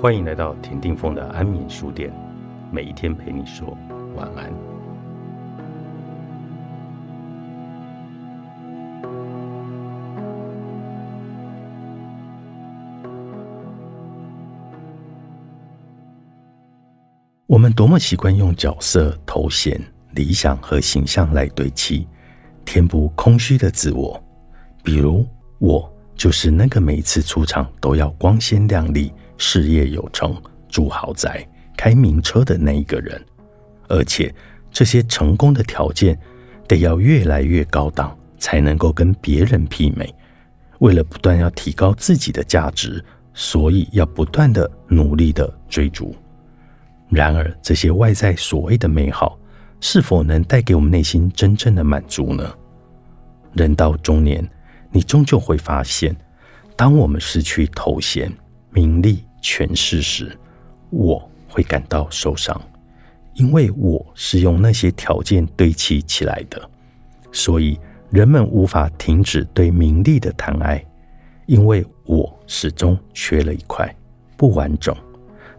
欢迎来到田定峰的安眠书店，每一天陪你说晚安。我们多么习惯用角色、头衔、理想和形象来堆砌，填补空虚的自我。比如，我就是那个每一次出场都要光鲜亮丽。事业有成，住豪宅，开名车的那一个人，而且这些成功的条件得要越来越高档，才能够跟别人媲美。为了不断要提高自己的价值，所以要不断的努力的追逐。然而，这些外在所谓的美好，是否能带给我们内心真正的满足呢？人到中年，你终究会发现，当我们失去头衔、名利，诠释时，我会感到受伤，因为我是用那些条件堆砌起来的，所以人们无法停止对名利的贪爱，因为我始终缺了一块，不完整。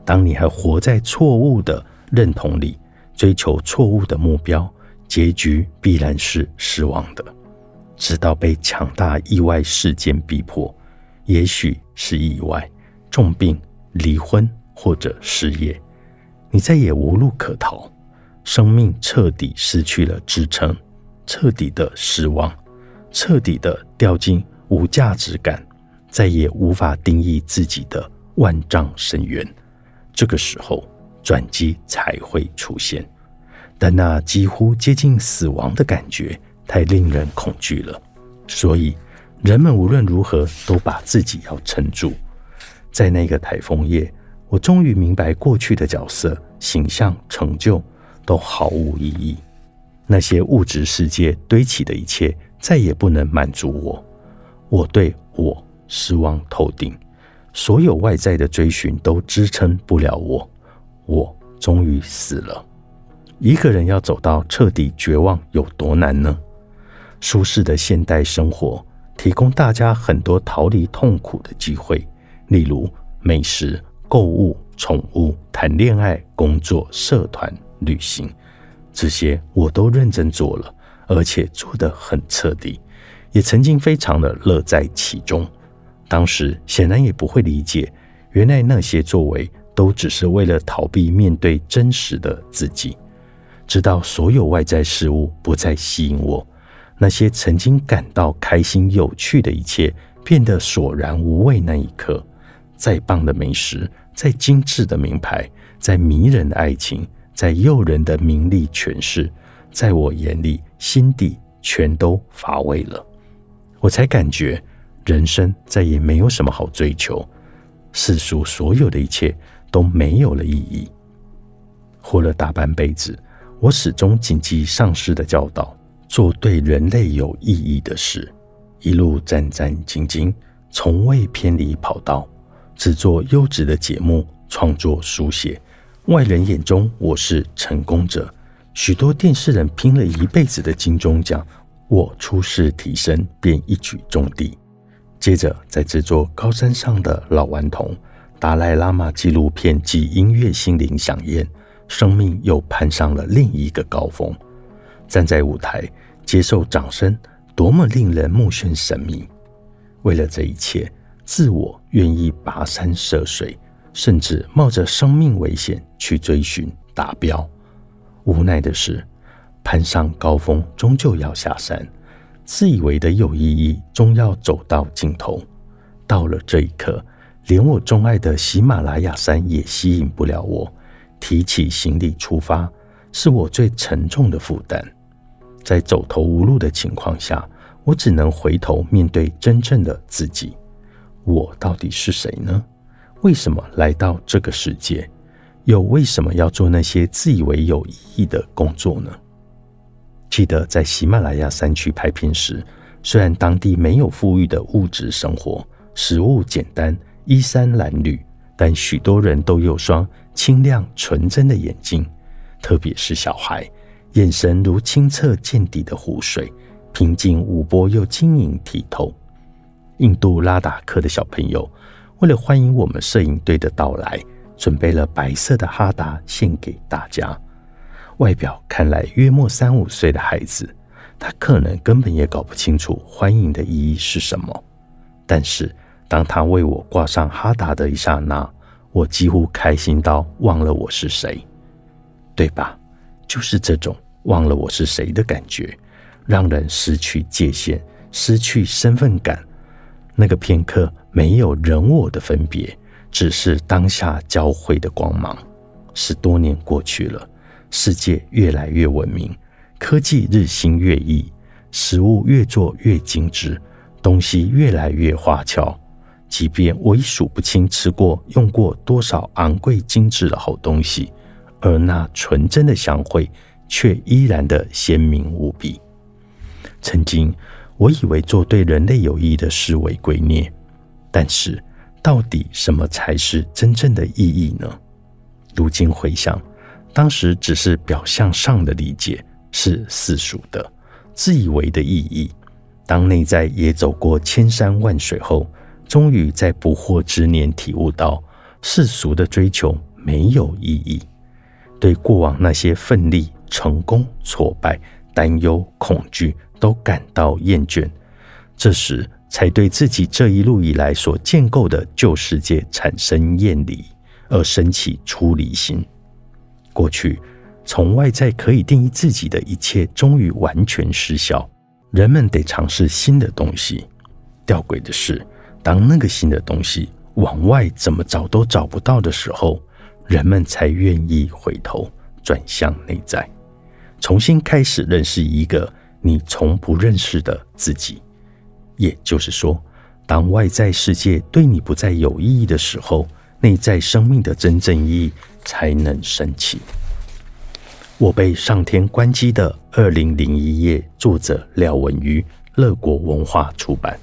当你还活在错误的认同里，追求错误的目标，结局必然是失望的。直到被强大意外事件逼迫，也许是意外、重病。离婚或者失业，你再也无路可逃，生命彻底失去了支撑，彻底的失望，彻底的掉进无价值感，再也无法定义自己的万丈深渊。这个时候，转机才会出现，但那几乎接近死亡的感觉太令人恐惧了，所以人们无论如何都把自己要撑住。在那个台风夜，我终于明白，过去的角色、形象、成就都毫无意义。那些物质世界堆起的一切，再也不能满足我。我对我失望透顶，所有外在的追寻都支撑不了我。我终于死了。一个人要走到彻底绝望有多难呢？舒适的现代生活提供大家很多逃离痛苦的机会。例如美食、购物、宠物、谈恋爱、工作、社团、旅行，这些我都认真做了，而且做得很彻底，也曾经非常的乐在其中。当时显然也不会理解，原来那些作为都只是为了逃避面对真实的自己。直到所有外在事物不再吸引我，那些曾经感到开心、有趣的一切变得索然无味那一刻。再棒的美食，再精致的名牌，再迷人的爱情，再诱人的名利权势，在我眼里，心底全都乏味了。我才感觉，人生再也没有什么好追求，世俗所有的一切都没有了意义。活了大半辈子，我始终谨记上师的教导，做对人类有意义的事，一路战战兢兢，从未偏离跑道。制作优质的节目，创作书写，外人眼中我是成功者。许多电视人拼了一辈子的金钟奖，我出世提升便一举中第。接着在制作高山上的老顽童、达赖喇嘛纪录片及音乐心灵响宴，生命又攀上了另一个高峰。站在舞台接受掌声，多么令人目眩神迷！为了这一切。自我愿意跋山涉水，甚至冒着生命危险去追寻达标。无奈的是，攀上高峰终究要下山，自以为的有意义终要走到尽头。到了这一刻，连我钟爱的喜马拉雅山也吸引不了我。提起行李出发，是我最沉重的负担。在走投无路的情况下，我只能回头面对真正的自己。我到底是谁呢？为什么来到这个世界？又为什么要做那些自以为有意义的工作呢？记得在喜马拉雅山区拍片时，虽然当地没有富裕的物质生活，食物简单，衣衫褴褛，但许多人都有双清亮纯真的眼睛，特别是小孩，眼神如清澈见底的湖水，平静无波又晶莹剔透。印度拉达克的小朋友为了欢迎我们摄影队的到来，准备了白色的哈达献给大家。外表看来约莫三五岁的孩子，他可能根本也搞不清楚欢迎的意义是什么。但是当他为我挂上哈达的一刹那，我几乎开心到忘了我是谁，对吧？就是这种忘了我是谁的感觉，让人失去界限，失去身份感。那个片刻没有人我的分别，只是当下交汇的光芒。十多年过去了，世界越来越文明，科技日新月异，食物越做越精致，东西越来越花俏。即便我已数不清吃过、用过多少昂贵精致的好东西，而那纯真的香味却依然的鲜明无比。曾经，我以为做对人类有益的事为圭臬，但是，到底什么才是真正的意义呢？如今回想，当时只是表象上的理解，是世俗的、自以为的意义。当内在也走过千山万水后，终于在不惑之年体悟到，世俗的追求没有意义，对过往那些奋力、成功、挫败、担忧、恐惧都感到厌倦，这时才对自己这一路以来所建构的旧世界产生厌离，而升起出离心。过去从外在可以定义自己的一切，终于完全失效，人们得尝试新的东西。吊诡的是。当那个新的东西往外怎么找都找不到的时候，人们才愿意回头转向内在，重新开始认识一个你从不认识的自己。也就是说，当外在世界对你不再有意义的时候，内在生命的真正意义才能升起。我被上天关机的二零零一夜，作者廖文瑜，乐国文化出版。